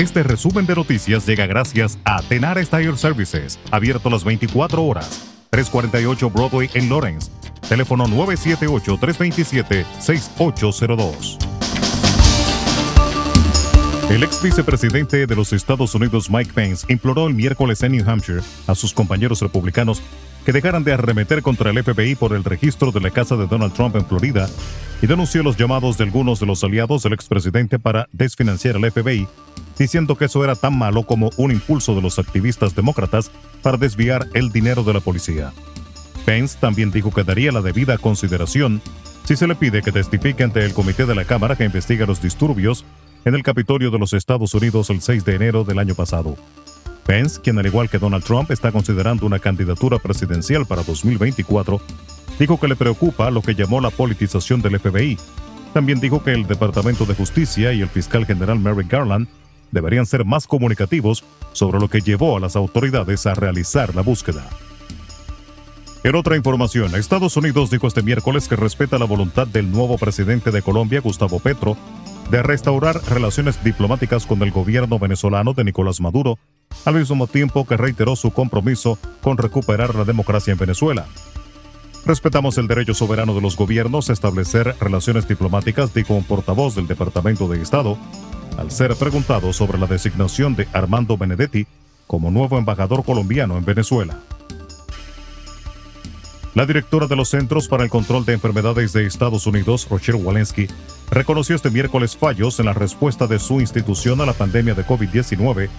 Este resumen de noticias llega gracias a Tenar Tire Services, abierto las 24 horas. 348 Broadway en Lawrence. Teléfono 978-327-6802. El ex vicepresidente de los Estados Unidos, Mike Pence, imploró el miércoles en New Hampshire a sus compañeros republicanos que dejaran de arremeter contra el FBI por el registro de la casa de Donald Trump en Florida y denunció los llamados de algunos de los aliados del expresidente para desfinanciar al FBI, diciendo que eso era tan malo como un impulso de los activistas demócratas para desviar el dinero de la policía. Pence también dijo que daría la debida consideración si se le pide que testifique ante el comité de la Cámara que investiga los disturbios en el Capitolio de los Estados Unidos el 6 de enero del año pasado. Pence, quien al igual que Donald Trump está considerando una candidatura presidencial para 2024, dijo que le preocupa lo que llamó la politización del FBI. También dijo que el Departamento de Justicia y el fiscal general Merrick Garland deberían ser más comunicativos sobre lo que llevó a las autoridades a realizar la búsqueda. En otra información, Estados Unidos dijo este miércoles que respeta la voluntad del nuevo presidente de Colombia, Gustavo Petro, de restaurar relaciones diplomáticas con el gobierno venezolano de Nicolás Maduro, al mismo tiempo que reiteró su compromiso con recuperar la democracia en Venezuela. Respetamos el derecho soberano de los gobiernos a establecer relaciones diplomáticas, dijo un portavoz del Departamento de Estado, al ser preguntado sobre la designación de Armando Benedetti como nuevo embajador colombiano en Venezuela. La directora de los Centros para el Control de Enfermedades de Estados Unidos, Rochelle Walensky, reconoció este miércoles fallos en la respuesta de su institución a la pandemia de COVID-19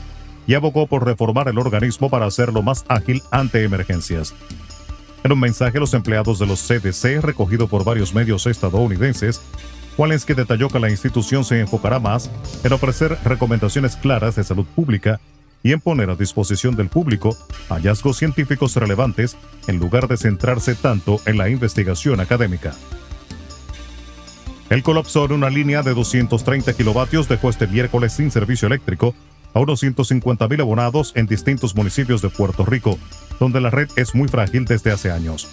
y abogó por reformar el organismo para hacerlo más ágil ante emergencias. En un mensaje, los empleados de los CDC, recogido por varios medios estadounidenses, Walensky detalló que la institución se enfocará más en ofrecer recomendaciones claras de salud pública y en poner a disposición del público hallazgos científicos relevantes en lugar de centrarse tanto en la investigación académica. El colapso en una línea de 230 kilovatios dejó este miércoles sin servicio eléctrico a unos 150.000 abonados en distintos municipios de Puerto Rico, donde la red es muy frágil desde hace años.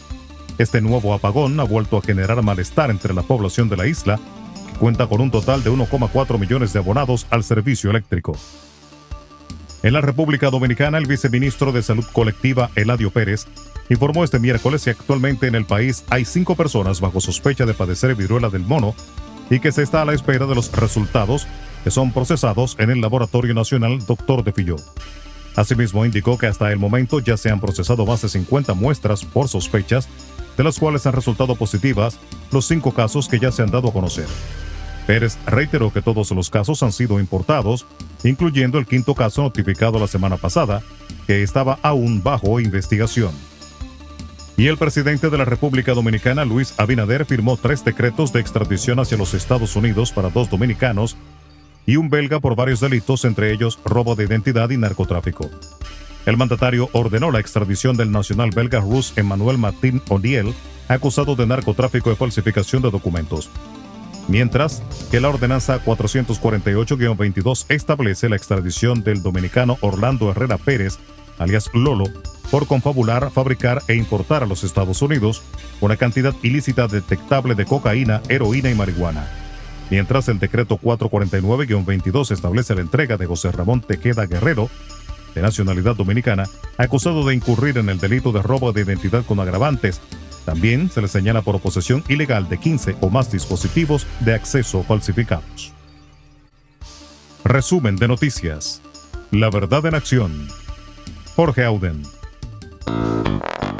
Este nuevo apagón ha vuelto a generar malestar entre la población de la isla, que cuenta con un total de 1,4 millones de abonados al servicio eléctrico. En la República Dominicana, el viceministro de Salud Colectiva, Eladio Pérez, informó este miércoles que actualmente en el país hay cinco personas bajo sospecha de padecer viruela del mono y que se está a la espera de los resultados que son procesados en el Laboratorio Nacional Dr. de Filló. Asimismo, indicó que hasta el momento ya se han procesado más de 50 muestras por sospechas, de las cuales han resultado positivas los cinco casos que ya se han dado a conocer. Pérez reiteró que todos los casos han sido importados, incluyendo el quinto caso notificado la semana pasada, que estaba aún bajo investigación. Y el presidente de la República Dominicana, Luis Abinader, firmó tres decretos de extradición hacia los Estados Unidos para dos dominicanos y un belga por varios delitos, entre ellos robo de identidad y narcotráfico. El mandatario ordenó la extradición del nacional belga Rus Emmanuel Martín O'Neill, acusado de narcotráfico y falsificación de documentos. Mientras que la ordenanza 448-22 establece la extradición del dominicano Orlando Herrera Pérez, alias Lolo, por confabular, fabricar e importar a los Estados Unidos una cantidad ilícita detectable de cocaína, heroína y marihuana mientras el decreto 449-22 establece la entrega de José Ramón Tequeda Guerrero, de nacionalidad dominicana, acusado de incurrir en el delito de robo de identidad con agravantes. También se le señala por posesión ilegal de 15 o más dispositivos de acceso falsificados. Resumen de noticias. La verdad en acción. Jorge Auden.